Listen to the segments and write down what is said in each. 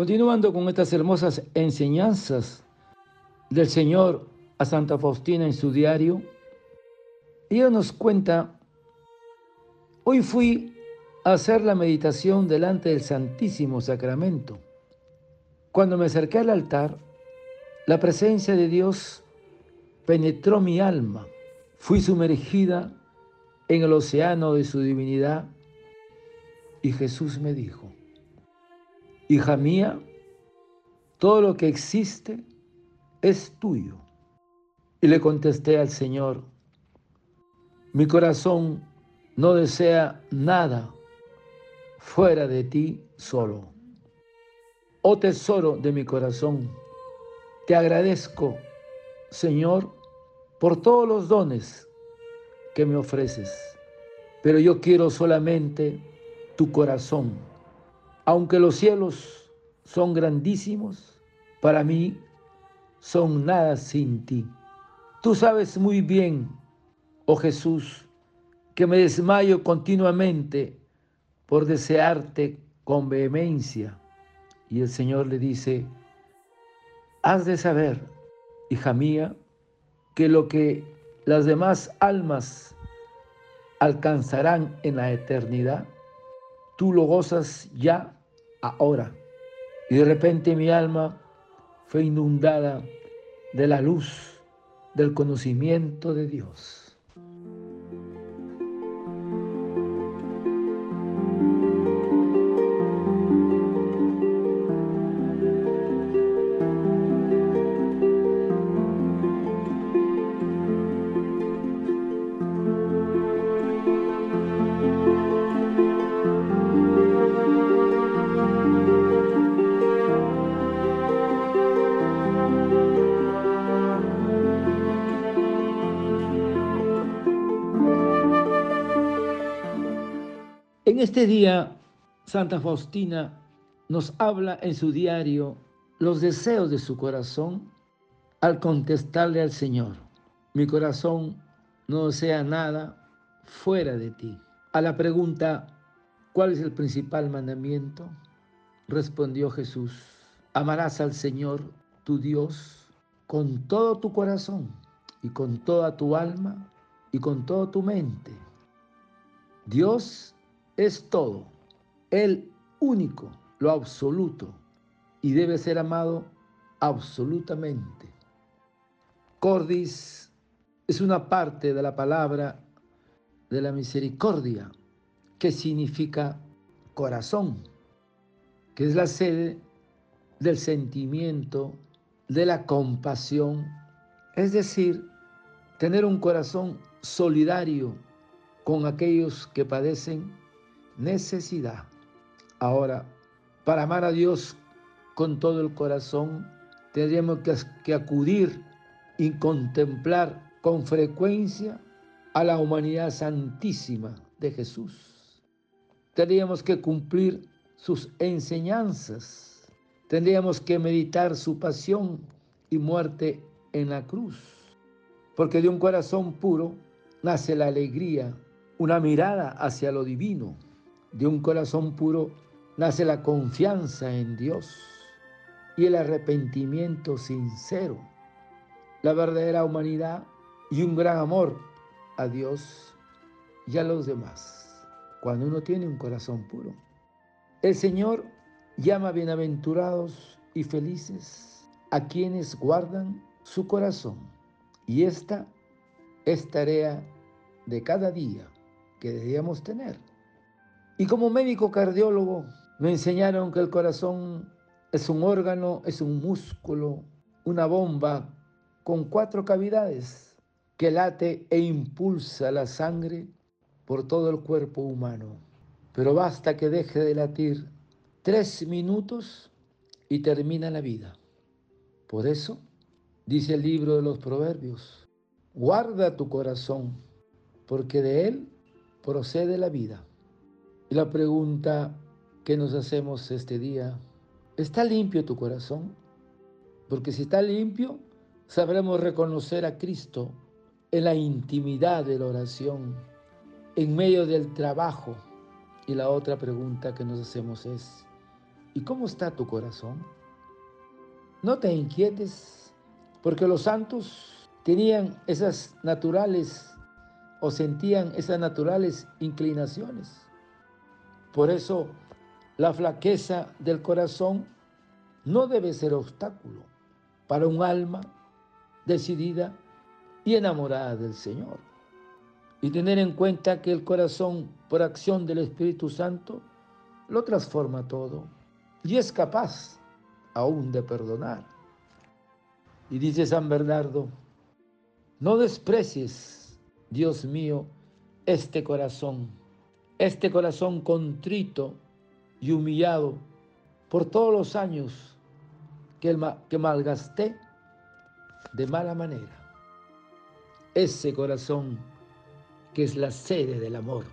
Continuando con estas hermosas enseñanzas del Señor a Santa Faustina en su diario, ella nos cuenta, hoy fui a hacer la meditación delante del Santísimo Sacramento. Cuando me acerqué al altar, la presencia de Dios penetró mi alma. Fui sumergida en el océano de su divinidad y Jesús me dijo, hija mía, todo lo que existe es tuyo. Y le contesté al Señor, mi corazón no desea nada fuera de ti solo. Oh tesoro de mi corazón, te agradezco, Señor, por todos los dones que me ofreces, pero yo quiero solamente tu corazón. Aunque los cielos son grandísimos, para mí son nada sin ti. Tú sabes muy bien, oh Jesús, que me desmayo continuamente por desearte con vehemencia. Y el Señor le dice, has de saber, hija mía, que lo que las demás almas alcanzarán en la eternidad, tú lo gozas ya ahora. Y de repente mi alma fue inundada de la luz del conocimiento de Dios. En este día, Santa Faustina nos habla en su diario los deseos de su corazón al contestarle al Señor, mi corazón no desea nada fuera de ti. A la pregunta, ¿cuál es el principal mandamiento? Respondió Jesús, amarás al Señor, tu Dios, con todo tu corazón y con toda tu alma y con toda tu mente. Dios es todo, el único, lo absoluto, y debe ser amado absolutamente. Cordis es una parte de la palabra de la misericordia, que significa corazón, que es la sede del sentimiento, de la compasión, es decir, tener un corazón solidario con aquellos que padecen necesidad. Ahora, para amar a Dios con todo el corazón, tendríamos que, acudir y contemplar con frecuencia a la humanidad santísima de Jesús. Tendríamos que cumplir sus enseñanzas. Tendríamos que meditar su pasión y muerte en la cruz. Porque de un corazón puro nace la alegría, una mirada hacia lo divino de un corazón puro nace la confianza en Dios y el arrepentimiento sincero, la verdadera humanidad y un gran amor a Dios y a los demás, cuando uno tiene un corazón puro. El Señor llama bienaventurados y felices a quienes guardan su corazón. Y esta es tarea de cada día que debíamos tener. Y como médico cardiólogo me enseñaron que el corazón es un órgano, es un músculo, una bomba con cuatro cavidades que late e impulsa la sangre por todo el cuerpo humano. Pero basta que deje de latir tres minutos y termina la vida. Por eso, dice el libro de los Proverbios, guarda tu corazón, porque de él procede la vida. La pregunta que nos hacemos este día, ¿está limpio tu corazón? Porque si está limpio, sabremos reconocer a Cristo en la intimidad de la oración, en medio del trabajo. Y la otra pregunta que nos hacemos es, ¿Y cómo está tu corazón? No te inquietes, porque los santos tenían esas naturales o sentían esas naturales inclinaciones. Por eso la flaqueza del corazón no debe ser obstáculo para un alma decidida y enamorada del Señor. Y tener en cuenta que el corazón, por acción del Espíritu Santo, lo transforma todo y es capaz aún de perdonar. Y dice San Bernardo, no desprecies, Dios mío, este corazón, este corazón contrito y humillado por todos los años que, malgasté de mala manera. Ese corazón que es la sede del amor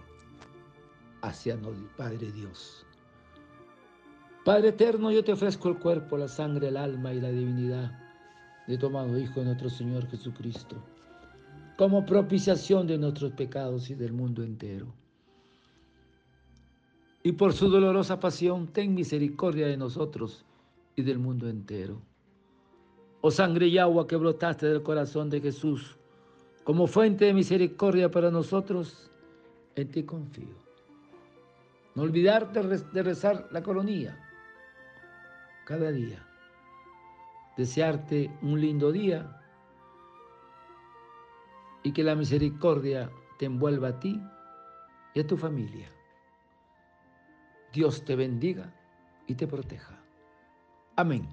hacia el Padre Dios. Padre eterno, yo te ofrezco el cuerpo, la sangre, el alma y la divinidad de tu amado Hijo, nuestro Señor Jesucristo, como propiciación de nuestros pecados y del mundo entero. Y por su dolorosa pasión, ten misericordia de nosotros y del mundo entero. Oh sangre y agua que brotaste del corazón de Jesús, como fuente de misericordia para nosotros, en ti confío. No olvidarte de rezar la coronía cada día. Desearte un lindo día y que la misericordia te envuelva a ti y a tu familia. Dios te bendiga y te proteja. Amén.